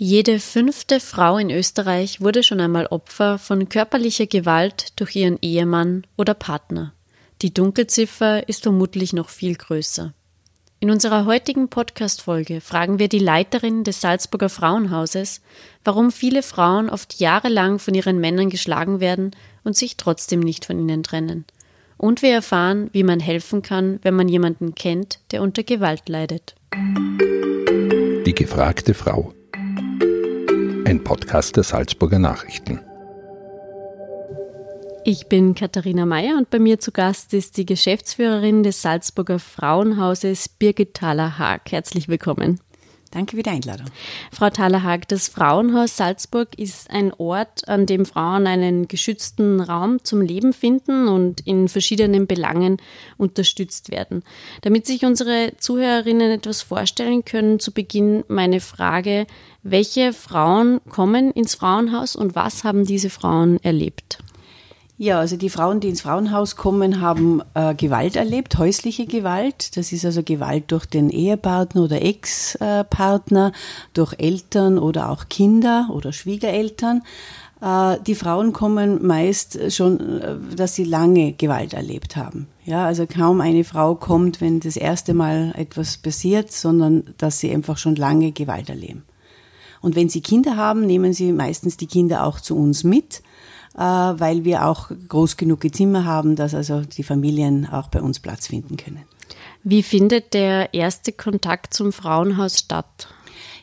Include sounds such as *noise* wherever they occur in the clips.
Jede fünfte Frau in Österreich wurde schon einmal Opfer von körperlicher Gewalt durch ihren Ehemann oder Partner. Die Dunkelziffer ist vermutlich noch viel größer. In unserer heutigen Podcast-Folge fragen wir die Leiterin des Salzburger Frauenhauses, warum viele Frauen oft jahrelang von ihren Männern geschlagen werden und sich trotzdem nicht von ihnen trennen. Und wir erfahren, wie man helfen kann, wenn man jemanden kennt, der unter Gewalt leidet. Die gefragte Frau ein Podcast der Salzburger Nachrichten. Ich bin Katharina Mayer und bei mir zu Gast ist die Geschäftsführerin des Salzburger Frauenhauses Birgit Thaler-Haag. Herzlich willkommen. Danke für die Einladung. Frau Thalerhag, das Frauenhaus Salzburg ist ein Ort, an dem Frauen einen geschützten Raum zum Leben finden und in verschiedenen Belangen unterstützt werden. Damit sich unsere Zuhörerinnen etwas vorstellen können, zu Beginn meine Frage, welche Frauen kommen ins Frauenhaus und was haben diese Frauen erlebt? Ja, also die Frauen, die ins Frauenhaus kommen, haben äh, Gewalt erlebt, häusliche Gewalt. Das ist also Gewalt durch den Ehepartner oder Ex-Partner, durch Eltern oder auch Kinder oder Schwiegereltern. Äh, die Frauen kommen meist schon, äh, dass sie lange Gewalt erlebt haben. Ja, also kaum eine Frau kommt, wenn das erste Mal etwas passiert, sondern dass sie einfach schon lange Gewalt erleben. Und wenn sie Kinder haben, nehmen sie meistens die Kinder auch zu uns mit weil wir auch groß genug Zimmer haben, dass also die Familien auch bei uns Platz finden können. Wie findet der erste Kontakt zum Frauenhaus statt?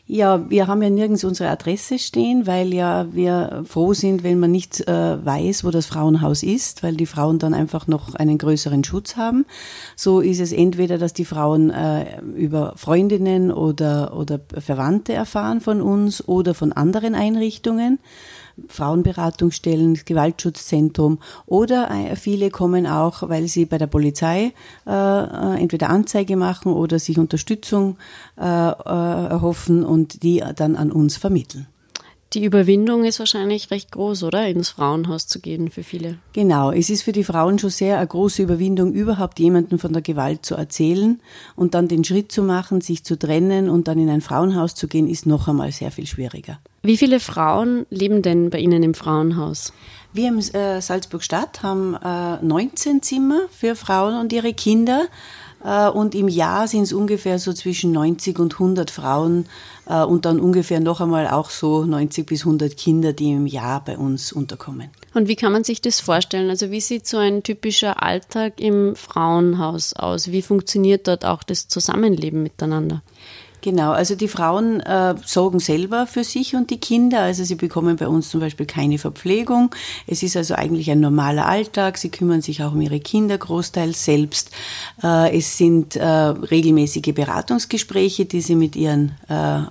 Ja, wir haben ja nirgends unsere Adresse stehen, weil ja wir froh sind, wenn man nicht äh, weiß, wo das Frauenhaus ist, weil die Frauen dann einfach noch einen größeren Schutz haben. So ist es entweder, dass die Frauen äh, über Freundinnen oder, oder Verwandte erfahren von uns oder von anderen Einrichtungen. Frauenberatungsstellen, Gewaltschutzzentrum oder äh, viele kommen auch, weil sie bei der Polizei äh, äh, entweder Anzeige machen oder sich Unterstützung äh, äh, erhoffen und die dann an uns vermitteln. Die Überwindung ist wahrscheinlich recht groß, oder? Ins Frauenhaus zu gehen für viele. Genau, es ist für die Frauen schon sehr eine große Überwindung, überhaupt jemanden von der Gewalt zu erzählen und dann den Schritt zu machen, sich zu trennen und dann in ein Frauenhaus zu gehen, ist noch einmal sehr viel schwieriger. Wie viele Frauen leben denn bei Ihnen im Frauenhaus? Wir im äh, Salzburg Stadt haben äh, 19 Zimmer für Frauen und ihre Kinder. Äh, und im Jahr sind es ungefähr so zwischen 90 und 100 Frauen äh, und dann ungefähr noch einmal auch so 90 bis 100 Kinder, die im Jahr bei uns unterkommen. Und wie kann man sich das vorstellen? Also wie sieht so ein typischer Alltag im Frauenhaus aus? Wie funktioniert dort auch das Zusammenleben miteinander? Genau, also die Frauen äh, sorgen selber für sich und die Kinder. Also sie bekommen bei uns zum Beispiel keine Verpflegung. Es ist also eigentlich ein normaler Alltag. Sie kümmern sich auch um ihre Kinder großteils selbst. Äh, es sind äh, regelmäßige Beratungsgespräche, die sie mit ihren äh,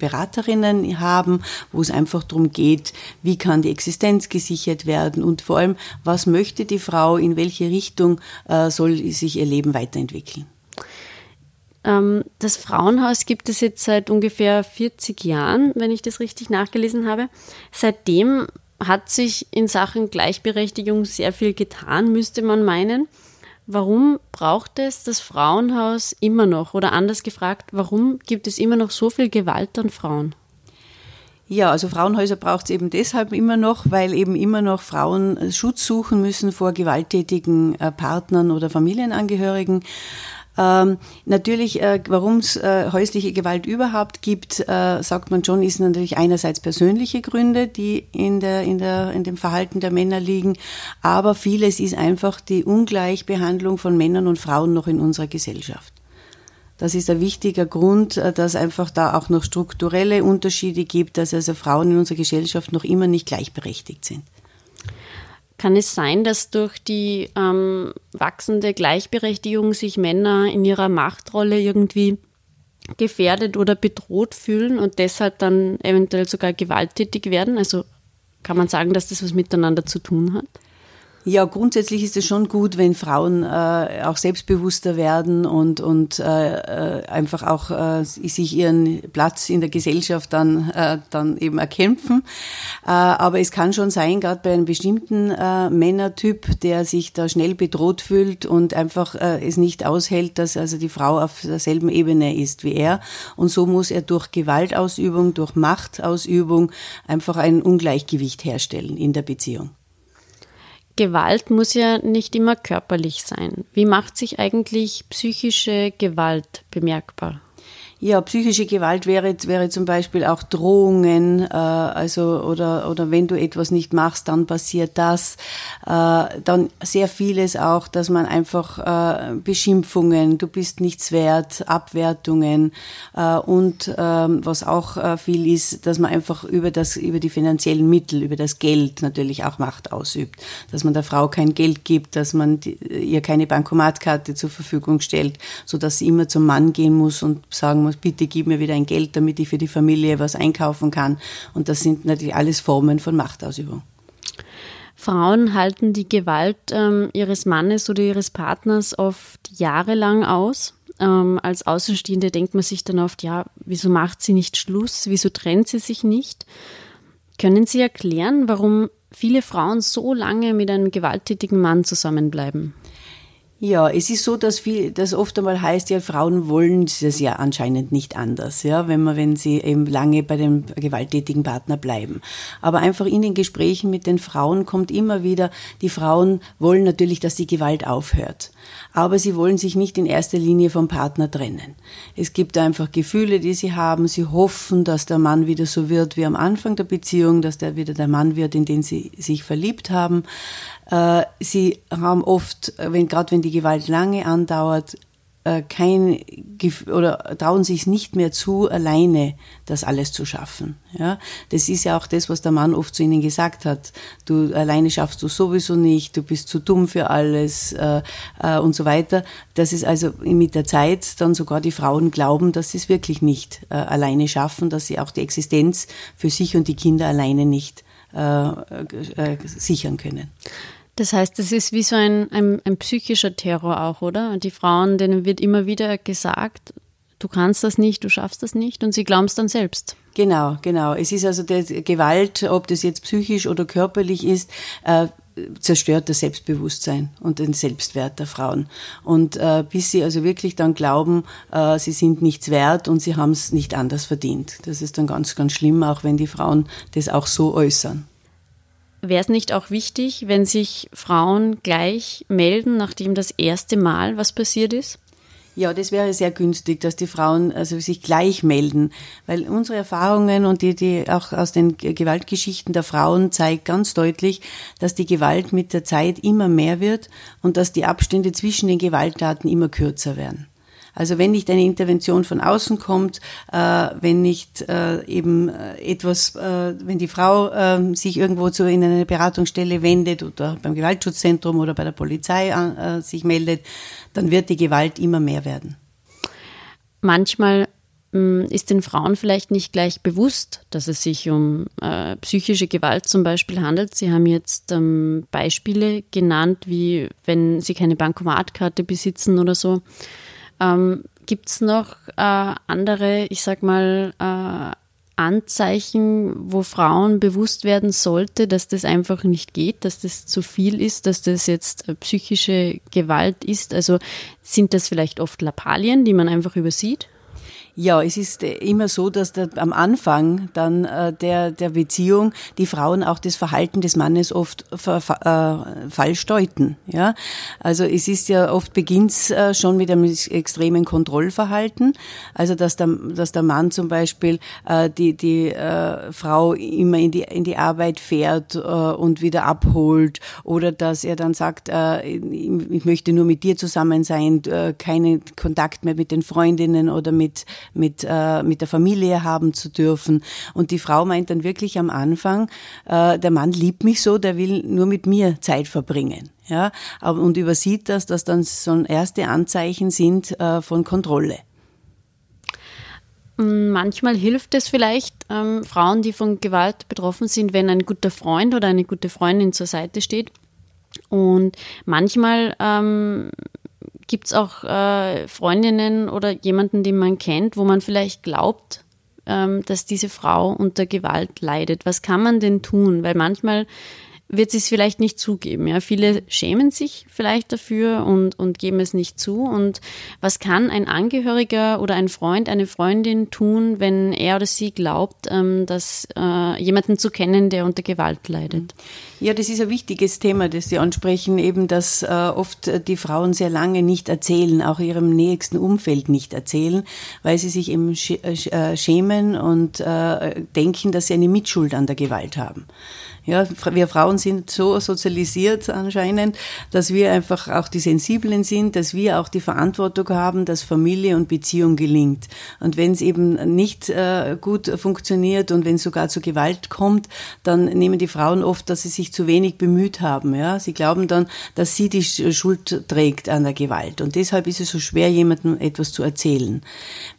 Beraterinnen haben, wo es einfach darum geht, wie kann die Existenz gesichert werden und vor allem, was möchte die Frau, in welche Richtung äh, soll sich ihr Leben weiterentwickeln. Ähm, das Frauenhaus gibt es jetzt seit ungefähr 40 Jahren, wenn ich das richtig nachgelesen habe. Seitdem hat sich in Sachen Gleichberechtigung sehr viel getan, müsste man meinen. Warum braucht es das Frauenhaus immer noch? Oder anders gefragt, warum gibt es immer noch so viel Gewalt an Frauen? Ja, also Frauenhäuser braucht es eben deshalb immer noch, weil eben immer noch Frauen Schutz suchen müssen vor gewalttätigen äh, Partnern oder Familienangehörigen. Ähm, natürlich, äh, warum es äh, häusliche Gewalt überhaupt gibt, äh, sagt man schon, ist natürlich einerseits persönliche Gründe, die in, der, in, der, in dem Verhalten der Männer liegen, aber vieles ist einfach die Ungleichbehandlung von Männern und Frauen noch in unserer Gesellschaft. Das ist ein wichtiger Grund, äh, dass einfach da auch noch strukturelle Unterschiede gibt, dass also Frauen in unserer Gesellschaft noch immer nicht gleichberechtigt sind. Kann es sein, dass durch die ähm, wachsende Gleichberechtigung sich Männer in ihrer Machtrolle irgendwie gefährdet oder bedroht fühlen und deshalb dann eventuell sogar gewalttätig werden? Also kann man sagen, dass das was miteinander zu tun hat? Ja, grundsätzlich ist es schon gut, wenn Frauen äh, auch selbstbewusster werden und, und äh, äh einfach auch äh, sich ihren Platz in der Gesellschaft dann, äh, dann eben erkämpfen. Äh, aber es kann schon sein, gerade bei einem bestimmten äh, Männertyp, der sich da schnell bedroht fühlt und einfach äh, es nicht aushält, dass also die Frau auf derselben Ebene ist wie er. Und so muss er durch Gewaltausübung, durch Machtausübung einfach ein Ungleichgewicht herstellen in der Beziehung. Gewalt muss ja nicht immer körperlich sein. Wie macht sich eigentlich psychische Gewalt bemerkbar? Ja, psychische Gewalt wäre, wäre zum Beispiel auch Drohungen, äh, also oder, oder wenn du etwas nicht machst, dann passiert das. Äh, dann sehr vieles auch, dass man einfach äh, Beschimpfungen, du bist nichts wert, Abwertungen äh, und äh, was auch äh, viel ist, dass man einfach über das, über die finanziellen Mittel, über das Geld natürlich auch Macht ausübt. Dass man der Frau kein Geld gibt, dass man die, ihr keine Bankomatkarte zur Verfügung stellt, so dass sie immer zum Mann gehen muss und sagen muss, bitte gib mir wieder ein Geld, damit ich für die Familie was einkaufen kann. Und das sind natürlich alles Formen von Machtausübung. Frauen halten die Gewalt ähm, ihres Mannes oder ihres Partners oft jahrelang aus. Ähm, als Außenstehende denkt man sich dann oft, ja, wieso macht sie nicht Schluss? Wieso trennt sie sich nicht? Können Sie erklären, warum viele Frauen so lange mit einem gewalttätigen Mann zusammenbleiben? Ja, es ist so, dass viel, das oft einmal heißt, ja, Frauen wollen es ja anscheinend nicht anders, ja, wenn man, wenn sie eben lange bei dem gewalttätigen Partner bleiben. Aber einfach in den Gesprächen mit den Frauen kommt immer wieder, die Frauen wollen natürlich, dass die Gewalt aufhört. Aber sie wollen sich nicht in erster Linie vom Partner trennen. Es gibt einfach Gefühle, die sie haben. Sie hoffen, dass der Mann wieder so wird wie am Anfang der Beziehung, dass der wieder der Mann wird, in den sie sich verliebt haben. Äh, sie haben oft, wenn, gerade wenn die Gewalt lange andauert, äh, kein oder trauen sich nicht mehr zu, alleine das alles zu schaffen. Ja, das ist ja auch das, was der Mann oft zu ihnen gesagt hat. Du alleine schaffst du sowieso nicht, du bist zu dumm für alles äh, äh, und so weiter. Das ist also mit der Zeit dann sogar die Frauen glauben, dass sie es wirklich nicht äh, alleine schaffen, dass sie auch die Existenz für sich und die Kinder alleine nicht äh, äh, sichern können. Das heißt, es ist wie so ein, ein, ein psychischer Terror auch, oder? Die Frauen, denen wird immer wieder gesagt, du kannst das nicht, du schaffst das nicht und sie glauben es dann selbst. Genau, genau. Es ist also der Gewalt, ob das jetzt psychisch oder körperlich ist, äh, zerstört das Selbstbewusstsein und den Selbstwert der Frauen. Und äh, bis sie also wirklich dann glauben, äh, sie sind nichts wert und sie haben es nicht anders verdient. Das ist dann ganz, ganz schlimm, auch wenn die Frauen das auch so äußern. Wäre es nicht auch wichtig, wenn sich Frauen gleich melden, nachdem das erste Mal was passiert ist? Ja, das wäre sehr günstig, dass die Frauen also sich gleich melden, weil unsere Erfahrungen und die, die auch aus den Gewaltgeschichten der Frauen zeigt ganz deutlich, dass die Gewalt mit der Zeit immer mehr wird und dass die Abstände zwischen den Gewalttaten immer kürzer werden. Also wenn nicht eine Intervention von außen kommt, äh, wenn nicht äh, eben äh, etwas, wenn die Frau äh, sich irgendwo zu in eine Beratungsstelle wendet oder beim Gewaltschutzzentrum oder bei der Polizei sich meldet, dann wird die Gewalt immer mehr werden. Manchmal mm, ist den Frauen vielleicht nicht gleich bewusst, dass es sich um äh, psychische Gewalt zum Beispiel handelt. Sie haben jetzt ähm, Beispiele genannt, wie wenn sie keine Bankomatkarte besitzen oder so. Ähm, Gibt es noch äh, andere, ich sag mal, äh, Anzeichen, wo Frauen bewusst werden sollte, dass das einfach nicht geht, dass das zu viel ist, dass das jetzt äh, psychische Gewalt ist? Also sind das vielleicht oft Lappalien, die man einfach übersieht? Ja, es ist äh, immer so, dass der, am Anfang dann äh, der, der Beziehung die Frauen auch das Verhalten des Mannes oft ver, äh, falsch deuten. Ja? Also es ist ja oft beginnt's äh, schon mit einem extremen Kontrollverhalten. Also dass der, dass der Mann zum Beispiel äh, die, die äh, Frau immer in die, in die Arbeit fährt äh, und wieder abholt oder dass er dann sagt, äh, ich möchte nur mit dir zusammen sein, äh, keinen Kontakt mehr mit den Freundinnen oder mit mit, äh, mit der Familie haben zu dürfen. Und die Frau meint dann wirklich am Anfang, äh, der Mann liebt mich so, der will nur mit mir Zeit verbringen. Ja, und übersieht das, dass dann so erste Anzeichen sind äh, von Kontrolle. Manchmal hilft es vielleicht ähm, Frauen, die von Gewalt betroffen sind, wenn ein guter Freund oder eine gute Freundin zur Seite steht Und manchmal ähm, gibt es auch äh, Freundinnen oder jemanden, den man kennt, wo man vielleicht glaubt, ähm, dass diese Frau unter Gewalt leidet. Was kann man denn tun? Weil manchmal wird sie es vielleicht nicht zugeben. Ja, viele schämen sich vielleicht dafür und, und geben es nicht zu. Und was kann ein Angehöriger oder ein Freund, eine Freundin tun, wenn er oder sie glaubt, ähm, dass äh, jemanden zu kennen, der unter Gewalt leidet? Ja, das ist ein wichtiges Thema, das Sie ansprechen, eben, dass äh, oft die Frauen sehr lange nicht erzählen, auch ihrem nächsten Umfeld nicht erzählen, weil sie sich eben äh, schämen und äh, denken, dass sie eine Mitschuld an der Gewalt haben. Ja, wir Frauen sind so sozialisiert anscheinend, dass wir einfach auch die Sensiblen sind, dass wir auch die Verantwortung haben, dass Familie und Beziehung gelingt. Und wenn es eben nicht äh, gut funktioniert und wenn es sogar zu Gewalt kommt, dann nehmen die Frauen oft, dass sie sich zu wenig bemüht haben. Ja, sie glauben dann, dass sie die Schuld trägt an der Gewalt. Und deshalb ist es so schwer, jemandem etwas zu erzählen.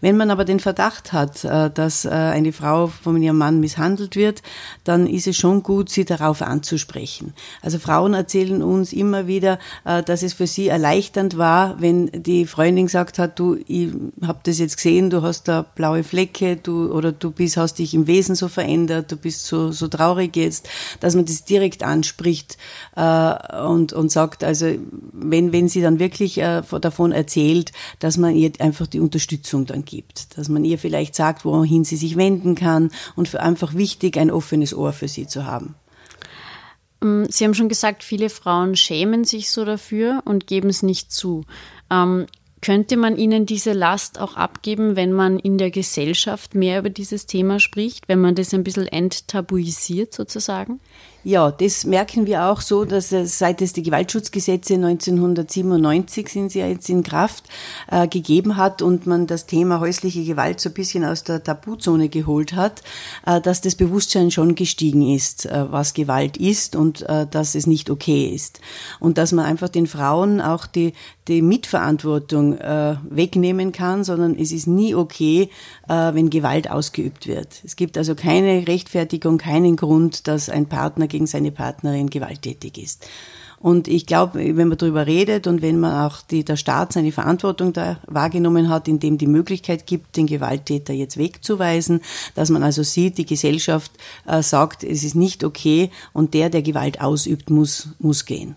Wenn man aber den Verdacht hat, äh, dass äh, eine Frau von ihrem Mann misshandelt wird, dann ist es schon gut, sie darauf anzusprechen. Also Frauen erzählen uns immer wieder, äh, dass es für sie erleichternd war, wenn die Freundin gesagt hat, du, ich habe das jetzt gesehen, du hast da blaue Flecke, du oder du bist, hast dich im Wesen so verändert, du bist so, so traurig jetzt, dass man das direkt anspricht äh, und, und sagt, also wenn, wenn sie dann wirklich äh, davon erzählt, dass man ihr einfach die Unterstützung dann gibt, dass man ihr vielleicht sagt, wohin sie sich wenden kann und für einfach wichtig, ein offenes Ohr für sie zu haben. Ähm, sie haben schon gesagt, viele Frauen schämen sich so dafür und geben es nicht zu. Ähm, könnte man ihnen diese Last auch abgeben, wenn man in der Gesellschaft mehr über dieses Thema spricht, wenn man das ein bisschen enttabuisiert sozusagen? Ja, das merken wir auch so, dass es, seit es die Gewaltschutzgesetze 1997 sind sie ja jetzt in Kraft äh, gegeben hat und man das Thema häusliche Gewalt so ein bisschen aus der Tabuzone geholt hat, äh, dass das Bewusstsein schon gestiegen ist, äh, was Gewalt ist und äh, dass es nicht okay ist und dass man einfach den Frauen auch die die Mitverantwortung äh, wegnehmen kann, sondern es ist nie okay, äh, wenn Gewalt ausgeübt wird. Es gibt also keine Rechtfertigung, keinen Grund, dass ein Partner gegen seine Partnerin gewalttätig ist. Und ich glaube, wenn man darüber redet und wenn man auch die, der Staat seine Verantwortung da wahrgenommen hat, indem die Möglichkeit gibt, den Gewalttäter jetzt wegzuweisen, dass man also sieht, die Gesellschaft äh, sagt, es ist nicht okay und der, der Gewalt ausübt, muss, muss gehen.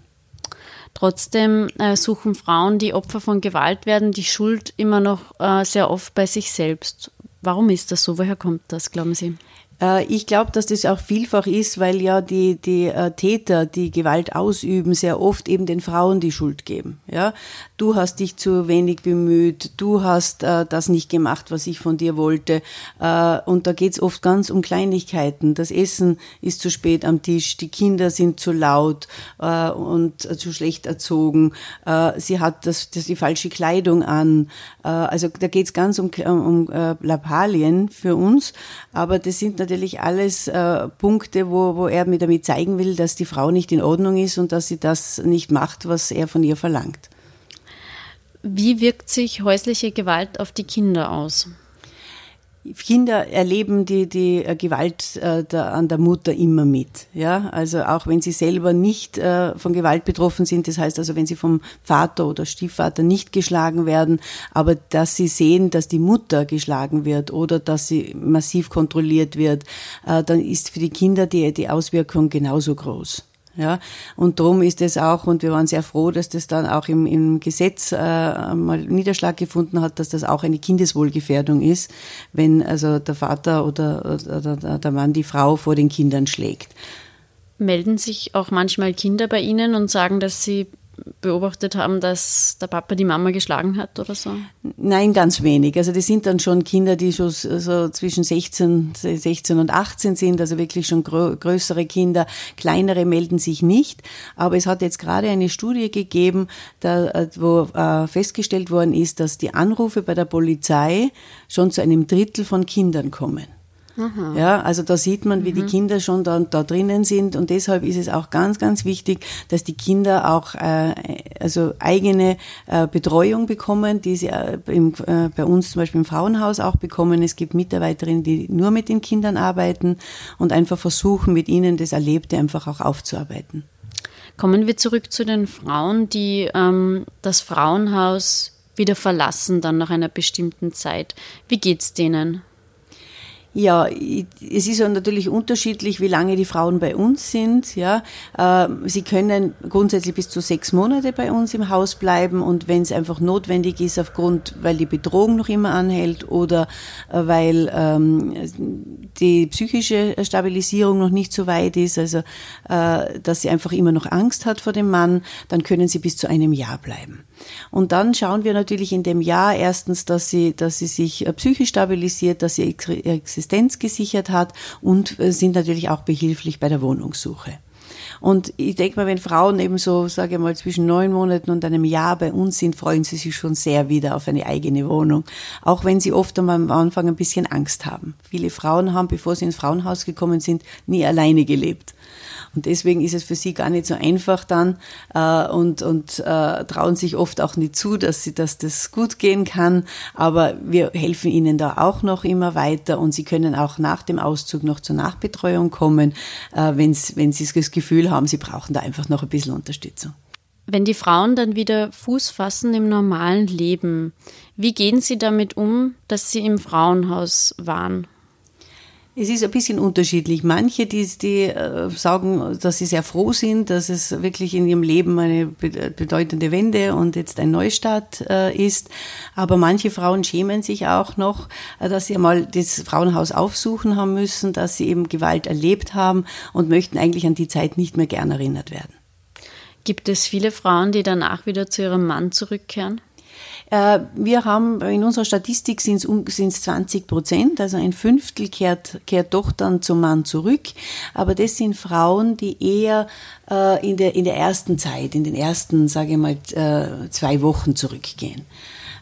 Trotzdem äh, suchen Frauen, die Opfer von Gewalt werden, die Schuld immer noch äh, sehr oft bei sich selbst. Warum ist das so? Woher kommt das, glauben Sie? Äh, ich glaube, dass das auch vielfach ist, weil ja die, die äh, Täter, die Gewalt ausüben, sehr oft eben den Frauen die Schuld geben. Ja, du hast dich zu wenig bemüht, du hast äh, das nicht gemacht, was ich von dir wollte. Äh, und da geht's oft ganz um Kleinigkeiten. Das Essen ist zu spät am Tisch, die Kinder sind zu laut äh, und zu schlecht erzogen. Äh, sie hat das, das die falsche Kleidung an. also da geht's ganz um, um Lappalien für uns. Aber das sind natürlich alles äh, Punkte, wo, wo er mir damit zeigen will, dass die Frau nicht in Ordnung ist und dass sie das nicht macht, was er von ihr verlangt. Wie wirkt sich häusliche Gewalt auf die Kinder aus? Kinder erleben die, die äh, Gewalt äh, der, an der Mutter immer mit. Ja, also auch wenn sie selber nicht äh, von Gewalt betroffen sind, das heißt also, wenn sie vom Vater oder Stiefvater nicht geschlagen werden, aber dass sie sehen, dass die Mutter geschlagen wird oder dass sie massiv kontrolliert wird, äh, dann ist für die Kinder die, die Auswirkung genauso groß. Ja, und darum ist es auch, und wir waren sehr froh, dass das dann auch im, im Gesetz äh, mal Niederschlag gefunden hat, dass das auch eine Kindeswohlgefährdung ist, wenn also der Vater oder, oder der Mann die Frau vor den Kindern schlägt. Melden sich auch manchmal Kinder bei Ihnen und sagen, dass sie beobachtet haben, dass der Papa die Mama geschlagen hat oder so? Nein, ganz wenig. Also das sind dann schon Kinder, die schon so zwischen 16, 16 und 18 sind, also wirklich schon größere Kinder. Kleinere melden sich nicht. Aber es hat jetzt gerade eine Studie gegeben, da, äh, wo äh, festgestellt worden ist, dass die Anrufe bei der Polizei schon zu einem Drittel von Kindern kommen. Aha. Ja, also da sieht man, wie mhm. die Kinder schon da, da drinnen sind und deshalb ist es auch ganz, ganz wichtig, dass die Kinder auch äh, also eigene äh, Betreuung bekommen, die sie äh, im, äh, bei uns zum Beispiel im Frauenhaus auch bekommen. Es gibt Mitarbeiterinnen, die nur mit den Kindern arbeiten und einfach versuchen, mit ihnen das Erlebte einfach auch aufzuarbeiten. Kommen wir zurück zu den Frauen, die ähm, das Frauenhaus wieder verlassen, dann nach einer bestimmten Zeit. Wie geht's denen? Ja, es ist natürlich unterschiedlich, wie lange die Frauen bei uns sind. Ja, ähm, sie können grundsätzlich bis zu sechs Monate bei uns im Haus bleiben und wenn es einfach notwendig ist, aufgrund, weil die Bedrohung noch immer anhält oder äh, weil ähm, die psychische Stabilisierung noch nicht so weit ist, also äh, dass sie einfach immer noch Angst hat vor dem Mann, dann können sie bis zu einem Jahr bleiben. Und dann schauen wir natürlich in dem Jahr erstens, dass sie, dass sie sich äh, psychisch stabilisiert, dass sie Existenz gesichert hat und äh, sind natürlich auch behilflich bei der Wohnungssuche. Und ich denke mal, wenn Frauen eben so, sage ich mal, zwischen neun Monaten und einem Jahr bei uns sind, freuen sie sich schon sehr wieder auf eine eigene Wohnung. Auch wenn sie oft am Anfang ein bisschen Angst haben. Viele Frauen haben, bevor sie ins Frauenhaus gekommen sind, nie alleine gelebt. Und deswegen ist es für sie gar nicht so einfach dann äh, und, und äh, trauen sich oft auch nicht zu, dass, sie, dass das gut gehen kann. Aber wir helfen ihnen da auch noch immer weiter und sie können auch nach dem Auszug noch zur Nachbetreuung kommen, äh, wenn sie das Gefühl haben, sie brauchen da einfach noch ein bisschen Unterstützung. Wenn die Frauen dann wieder Fuß fassen im normalen Leben, wie gehen sie damit um, dass sie im Frauenhaus waren? Es ist ein bisschen unterschiedlich. Manche, die, die äh, sagen, dass sie sehr froh sind, dass es wirklich in ihrem Leben eine bedeutende Wende und jetzt ein Neustart äh, ist. Aber manche Frauen schämen sich auch noch, äh, dass sie einmal das Frauenhaus aufsuchen haben müssen, dass sie eben Gewalt erlebt haben und möchten eigentlich an die Zeit nicht mehr gern erinnert werden. Gibt es viele Frauen, die danach wieder zu ihrem Mann zurückkehren? Äh, wir haben in unserer Statistik sind es 20 Prozent, also ein Fünftel kehrt, kehrt doch dann zum Mann zurück. Aber das sind Frauen, die eher äh, in, der, in der ersten Zeit, in den ersten, sage ich mal, äh, zwei Wochen zurückgehen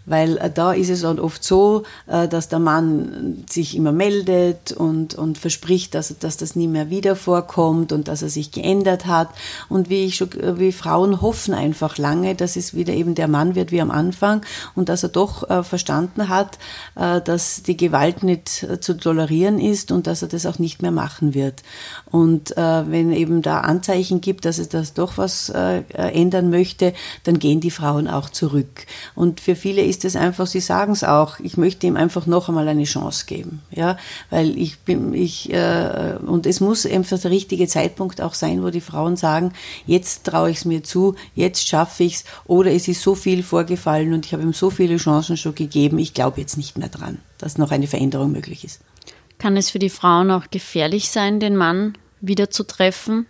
weil äh, da ist es dann oft so, äh, dass der Mann sich immer meldet und, und verspricht, dass, dass das nie mehr wieder vorkommt und dass er sich geändert hat. Und wie ich schon, wie Frauen hoffen einfach lange, dass es wieder eben der Mann wird wie am Anfang und dass er doch äh, verstanden hat, dass die Gewalt nicht zu tolerieren ist und dass er das auch nicht mehr machen wird. Und wenn eben da Anzeichen gibt, dass es das doch was ändern möchte, dann gehen die Frauen auch zurück. Und für viele ist ist es einfach, Sie sagen es auch, ich möchte ihm einfach noch einmal eine Chance geben, ja, weil ich bin, ich, äh, und es muss einfach der richtige Zeitpunkt auch sein, wo die Frauen sagen, jetzt traue ich es mir zu, jetzt schaffe ich es, oder es ist so viel vorgefallen und ich habe ihm so viele Chancen schon gegeben, ich glaube jetzt nicht mehr dran, dass noch eine Veränderung möglich ist. Kann es für die Frauen auch gefährlich sein, den Mann wieder zu treffen?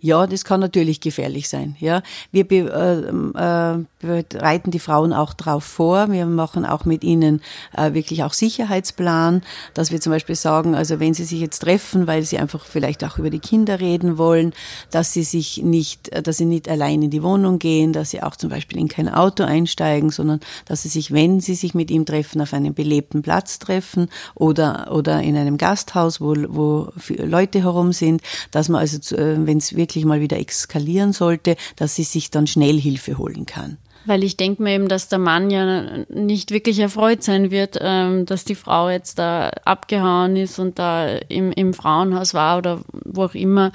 Ja, das kann natürlich gefährlich sein. Ja, wir be, äh, äh, bereiten die Frauen auch darauf vor. Wir machen auch mit ihnen äh, wirklich auch Sicherheitsplan, dass wir zum Beispiel sagen, also wenn sie sich jetzt treffen, weil sie einfach vielleicht auch über die Kinder reden wollen, dass sie sich nicht, dass sie nicht allein in die Wohnung gehen, dass sie auch zum Beispiel in kein Auto einsteigen, sondern dass sie sich, wenn sie sich mit ihm treffen, auf einem belebten Platz treffen oder oder in einem Gasthaus, wo wo Leute herum sind, dass man also, äh, wenn es wirklich mal wieder eskalieren sollte, dass sie sich dann schnell Hilfe holen kann. Weil ich denke mir eben, dass der Mann ja nicht wirklich erfreut sein wird, ähm, dass die Frau jetzt da abgehauen ist und da im, im Frauenhaus war oder wo auch immer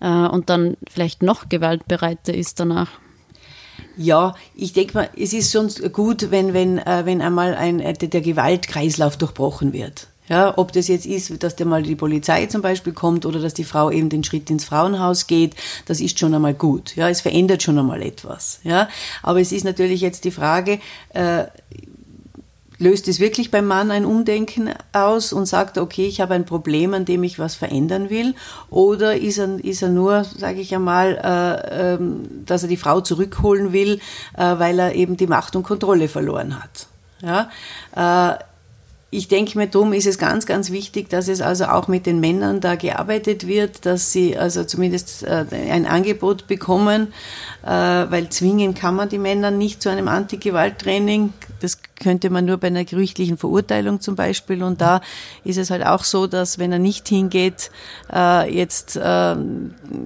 äh, und dann vielleicht noch gewaltbereiter ist danach. Ja, ich denke mal, es ist schon gut, wenn, wenn, äh, wenn einmal ein, der Gewaltkreislauf durchbrochen wird. Ja, ob das jetzt ist, dass der mal die Polizei zum Beispiel kommt oder dass die Frau eben den Schritt ins Frauenhaus geht, das ist schon einmal gut. Ja, es verändert schon einmal etwas. Ja, aber es ist natürlich jetzt die Frage, äh, löst es wirklich beim Mann ein Umdenken aus und sagt, okay, ich habe ein Problem, an dem ich was verändern will? Oder ist er, ist er nur, sage ich einmal, äh, äh, dass er die Frau zurückholen will, äh, weil er eben die Macht und Kontrolle verloren hat? Ja, äh, ich denke mir, darum ist es ganz, ganz wichtig, dass es also auch mit den Männern da gearbeitet wird, dass sie also zumindest äh, ein Angebot bekommen, äh, weil zwingen kann man die Männer nicht zu einem Antigewalttraining. Das könnte man nur bei einer gerichtlichen Verurteilung zum Beispiel. Und da ist es halt auch so, dass wenn er nicht hingeht, äh, jetzt äh,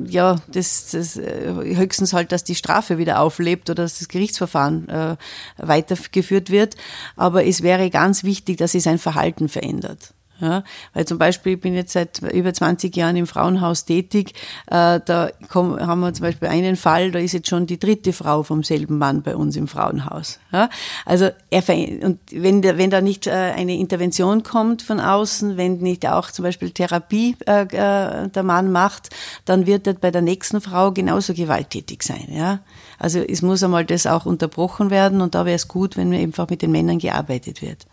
ja das, das höchstens halt, dass die Strafe wieder auflebt oder dass das Gerichtsverfahren weitergeführt wird. Aber es wäre ganz wichtig, dass es sein Verhalten verändert. Ja, weil zum Beispiel, ich bin jetzt seit über 20 Jahren im Frauenhaus tätig, äh, da haben wir zum Beispiel einen Fall, da ist jetzt schon die dritte Frau vom selben Mann bei uns im Frauenhaus. Ja, also er, und wenn, wenn da nicht äh, eine Intervention kommt von außen, wenn nicht auch zum Beispiel Therapie äh, der Mann macht, dann wird er bei der nächsten Frau genauso gewalttätig sein. Ja, also es muss einmal das auch unterbrochen werden und da wäre es gut, wenn einfach mit den Männern gearbeitet wird.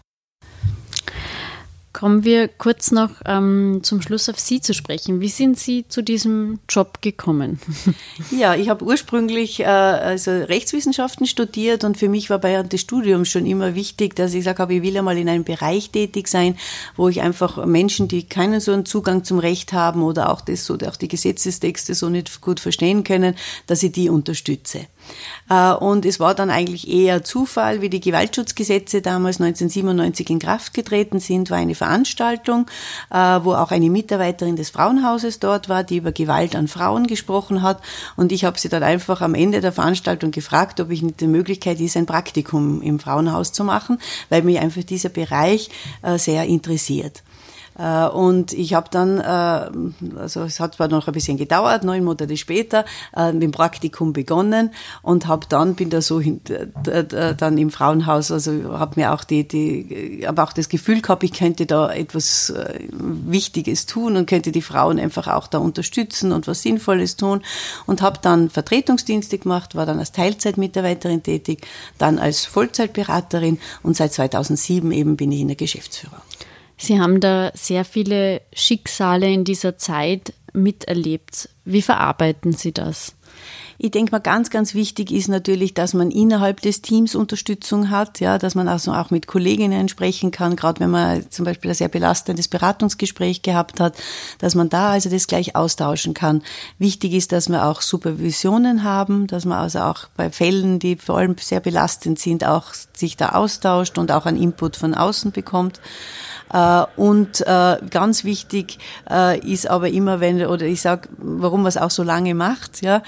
Kommen wir kurz noch ähm, zum Schluss auf Sie zu sprechen. Wie sind Sie zu diesem Job gekommen? *laughs* Ja, ich habe ursprünglich äh, also Rechtswissenschaften studiert und für mich war während des Studiums schon immer wichtig, dass ich habe, ich will einmal in einem Bereich tätig sein, wo ich einfach Menschen, die keinen so einen Zugang zum Recht haben oder auch das so, auch die Gesetzestexte so nicht gut verstehen können, dass ich die unterstütze. Äh, und es war dann eigentlich eher Zufall, wie die Gewaltschutzgesetze damals 1997 in Kraft getreten sind, war eine Veranstaltung, äh, wo auch eine Mitarbeiterin des Frauenhauses dort war, die über Gewalt an Frauen gesprochen hat. Und ich habe sie dann einfach am Ende der Veranstaltung gefragt, ob ich nicht die Möglichkeit ist, ein Praktikum im Frauenhaus zu machen, weil mich einfach dieser Bereich äh, sehr interessiert. Äh, und ich habe dann, äh, also es hat zwar noch ein bisschen gedauert, neun Monate später, äh, mit dem Praktikum begonnen und habe dann bin da so dann im Frauenhaus, also habe mir auch die, die, aber auch das Gefühl gehabt, ich könnte da etwas Wichtiges tun und könnte die Frauen einfach auch da unterstützen und was Sinnvolles tun und habe dann Vertretungsdienste gemacht, war dann als Teilzeitmitarbeiterin tätig, dann als Vollzeitberaterin und seit 2007 eben bin ich in der Geschäftsführung. Sie haben da sehr viele Schicksale in dieser Zeit miterlebt. Wie verarbeiten Sie das? Ich denke mal, ganz, ganz wichtig ist natürlich, dass man innerhalb des Teams Unterstützung hat, ja, dass man also auch mit Kolleginnen sprechen kann, gerade wenn man zum Beispiel ein sehr belastendes Beratungsgespräch gehabt hat, dass man da also das gleich austauschen kann. Wichtig ist, dass wir auch Supervisionen haben, dass man also auch bei Fällen, die vor allem sehr belastend sind, auch sich da austauscht und auch einen Input von außen bekommt. Äh, und äh, ganz wichtig äh, ist aber immer, wenn, oder ich sage, warum man es auch so lange macht, ja,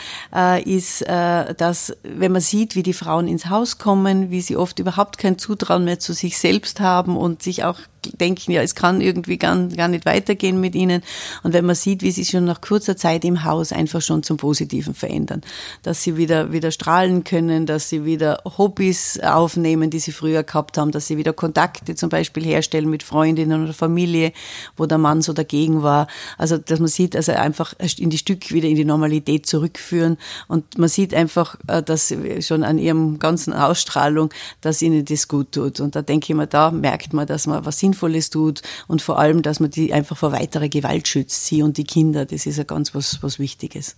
ist, dass wenn man sieht, wie die Frauen ins Haus kommen, wie sie oft überhaupt kein Zutrauen mehr zu sich selbst haben und sich auch denken, ja, es kann irgendwie gar, gar nicht weitergehen mit ihnen. Und wenn man sieht, wie sie schon nach kurzer Zeit im Haus einfach schon zum Positiven verändern, dass sie wieder, wieder strahlen können, dass sie wieder Hobbys aufnehmen, die sie früher gehabt haben, dass sie wieder Kontakte zum Beispiel herstellen mit Freundinnen oder Familie, wo der Mann so dagegen war. Also, dass man sieht, also einfach in die Stück wieder in die Normalität zurückführen. Und man sieht einfach, äh, dass schon an ihrem ganzen Ausstrahlung, dass ihnen das gut tut. Und da denke ich mir, da merkt man, dass man was Sinnvolles tut und vor allem, dass man die einfach vor weiterer Gewalt schützt, sie und die Kinder. Das ist ja ganz was, was Wichtiges.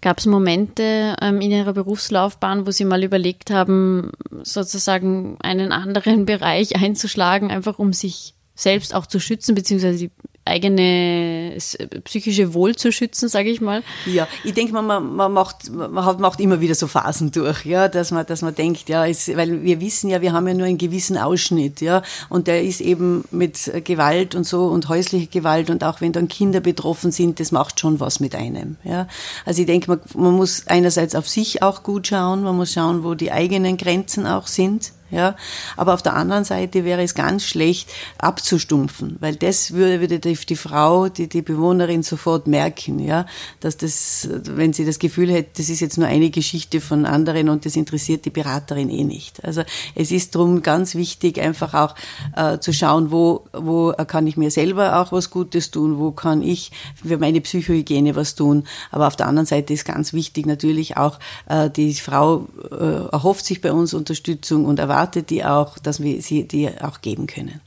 Gab es Momente ähm, in Ihrer Berufslaufbahn, wo Sie mal überlegt haben, sozusagen einen anderen *laughs* Bereich einzuschlagen, einfach um sich selbst auch zu schützen, beziehungsweise die eigene psychische Wohl zu schützen, sage ich mal. Ja, ich denke man, man, macht, man hat, macht immer wieder so Phasen durch, ja, dass man, dass man denkt, ja, es, weil wir wissen ja, wir haben ja nur einen gewissen Ausschnitt, ja, und der ist eben mit Gewalt und so und häuslicher Gewalt und auch wenn dann Kinder betroffen sind, das macht schon was mit einem, ja. Also ich denke, man, man muss einerseits auf sich auch gut schauen, man muss schauen, wo die eigenen Grenzen auch sind, ja. Aber auf der anderen Seite wäre es ganz schlecht abzustumpfen, weil das würde, würde die, Frau, die, die Bewohnerin sofort merken, ja, dass das, wenn sie das Gefühl hätte, das ist jetzt nur eine Geschichte von anderen und das interessiert die Beraterin eh nicht. Also es ist darum ganz wichtig, einfach auch äh, zu schauen, wo, wo kann ich mir selber auch was Gutes tun, wo kann ich für meine Psychohygiene was tun. Aber auf der anderen Seite ist ganz wichtig natürlich auch, äh, die Frau äh, erhofft sich bei uns Unterstützung und erwartet erwartet die auch, dass wir sie die auch geben können.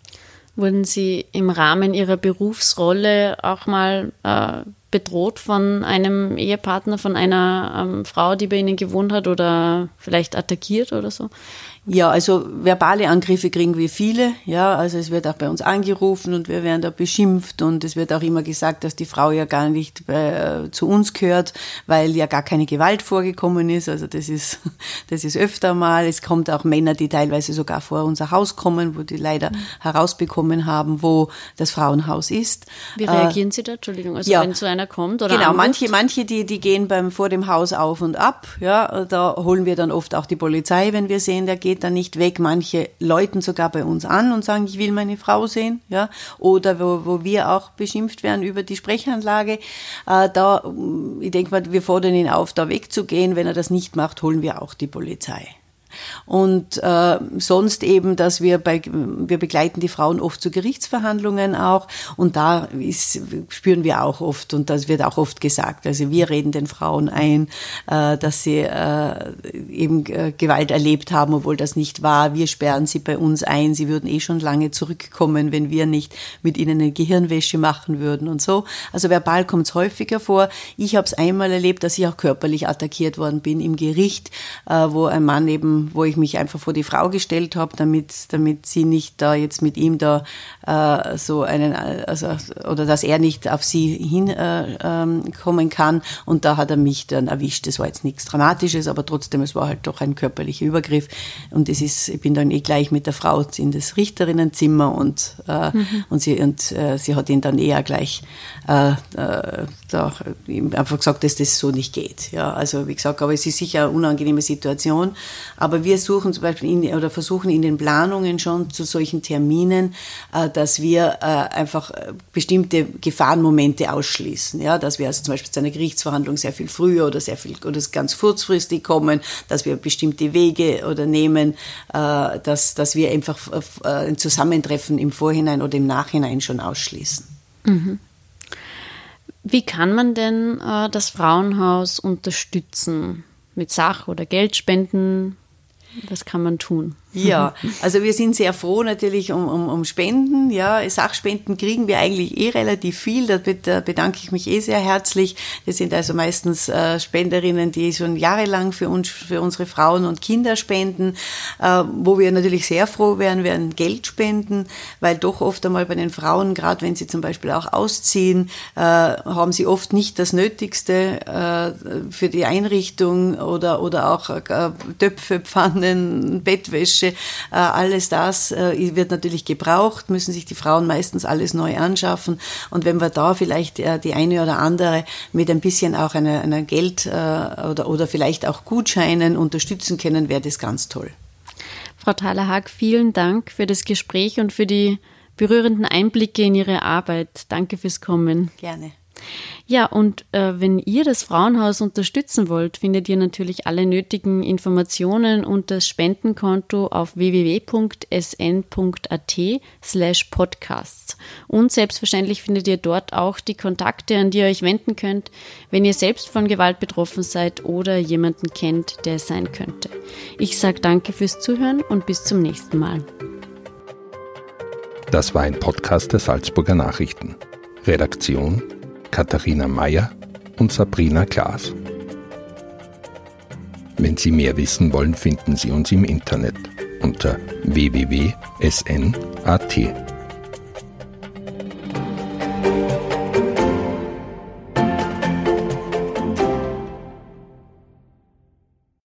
Wurden Sie im Rahmen Ihrer Berufsrolle auch mal äh, bedroht von einem Ehepartner, von einer ähm, Frau, die bei Ihnen gewohnt hat oder vielleicht attackiert oder so? Ja, also verbale Angriffe kriegen wir viele. Ja, also es wird auch bei uns angerufen und wir werden da beschimpft und es wird auch immer gesagt, dass die Frau ja gar nicht bei, äh, zu uns gehört, weil ja gar keine Gewalt vorgekommen ist. Also das ist, *laughs* das ist öfter mal. Es kommt auch Männer, die teilweise sogar vor unser Haus kommen, wo die leider mhm. herausbekommen haben, wo das Frauenhaus ist. Wie reagieren äh, Sie da? Entschuldigung, also ja, wenn so einer kommt oder Genau, anruft? manche, manche, die, die gehen beim, vor dem Haus auf und ab. Ja, da holen wir dann oft auch die Polizei, wenn wir sehen, der geht geht dann nicht weg. Manche läuten sogar bei uns an und sagen, ich will meine Frau sehen, ja. Oder wo, wo wir auch beschimpft werden über die Sprechanlage. Äh, da, ich denke mal, wir fordern ihn auf, da wegzugehen. Wenn er das nicht macht, holen wir auch die Polizei. Und äh, sonst eben, dass wir bei, wir begleiten die Frauen oft zu Gerichtsverhandlungen auch und da ist, spüren wir auch oft und das wird auch oft gesagt, also wir reden den Frauen ein, äh, dass sie äh, eben äh, Gewalt erlebt haben, obwohl das nicht war. Wir sperren sie bei uns ein, sie würden eh schon lange zurückkommen, wenn wir nicht mit ihnen eine Gehirnwäsche machen würden und so. Also verbal kommt es häufiger vor. Ich habe es einmal erlebt, dass ich auch körperlich attackiert worden bin im Gericht, äh, wo ein Mann eben wo ich mich einfach vor die Frau gestellt habe, damit, damit sie nicht da jetzt mit ihm da äh, so einen, also, oder dass er nicht auf sie hinkommen äh, kann. Und da hat er mich dann erwischt. Das war jetzt nichts Dramatisches, aber trotzdem, es war halt doch ein körperlicher Übergriff. Und es ist, ich bin dann eh gleich mit der Frau in das Richterinnenzimmer und, äh, mhm. und, sie, und äh, sie hat ihn dann eher gleich äh, äh, da einfach gesagt, dass das so nicht geht. Ja, also wie gesagt, aber es ist sicher eine unangenehme Situation. Aber wir suchen zum Beispiel in, oder versuchen in den Planungen schon zu solchen Terminen, äh, dass wir äh, einfach äh, bestimmte Gefahrenmomente ausschließen. Ja, dass wir also zum Beispiel zu einer Gerichtsverhandlung sehr viel früher oder sehr viel oder ganz kurzfristig kommen, dass wir bestimmte Wege oder nehmen, äh, dass, dass wir einfach äh, ein Zusammentreffen im Vorhinein oder im Nachhinein schon ausschließen. Mhm. Wie kann man denn äh, das Frauenhaus unterstützen? Mit Sach- oder Geldspenden? Was kann man tun? Ja, *laughs* also wir sind sehr froh natürlich um, um, um Spenden. Ja, Sachspenden kriegen wir eigentlich eh relativ viel. Da bedanke ich mich eh sehr herzlich. Wir sind also meistens äh, Spenderinnen, die schon jahrelang für uns, für unsere Frauen und Kinder spenden. Äh, wo wir natürlich sehr froh wären, wären Geldspenden, weil doch oft einmal bei den Frauen, gerade wenn sie zum Beispiel auch ausziehen, äh, haben sie oft nicht das Nötigste äh, für die Einrichtung oder, oder auch äh, Töpfe, Pfannen, Bettwäsche Wäsche, äh, alles das äh, wird natürlich gebraucht, müssen sich die Frauen meistens alles neu anschaffen. Und wenn wir da vielleicht äh, die eine oder andere mit ein bisschen auch einer, einer Geld oder, oder vielleicht auch Gutscheinen unterstützen können, wäre das ganz toll. Frau Thaler-Haag, vielen Dank für das Gespräch und für die berührenden Einblicke in Ihre Arbeit. Danke fürs Kommen. Gerne. Ja, und äh, wenn ihr das Frauenhaus unterstützen wollt, findet ihr natürlich alle nötigen Informationen und das Spendenkonto auf www.sn.at slash podcasts. Und selbstverständlich findet ihr dort auch die Kontakte, an die ihr euch wenden könnt, wenn ihr selbst von Gewalt betroffen seid oder jemanden kennt, der es sein könnte. Ich sage danke fürs Zuhören und bis zum nächsten Mal. Das war ein Podcast der Salzburger Nachrichten. Redaktion Katharina Mayer und Sabrina Klaas. Wenn Sie mehr wissen wollen, finden Sie uns im Internet unter www.sn.at.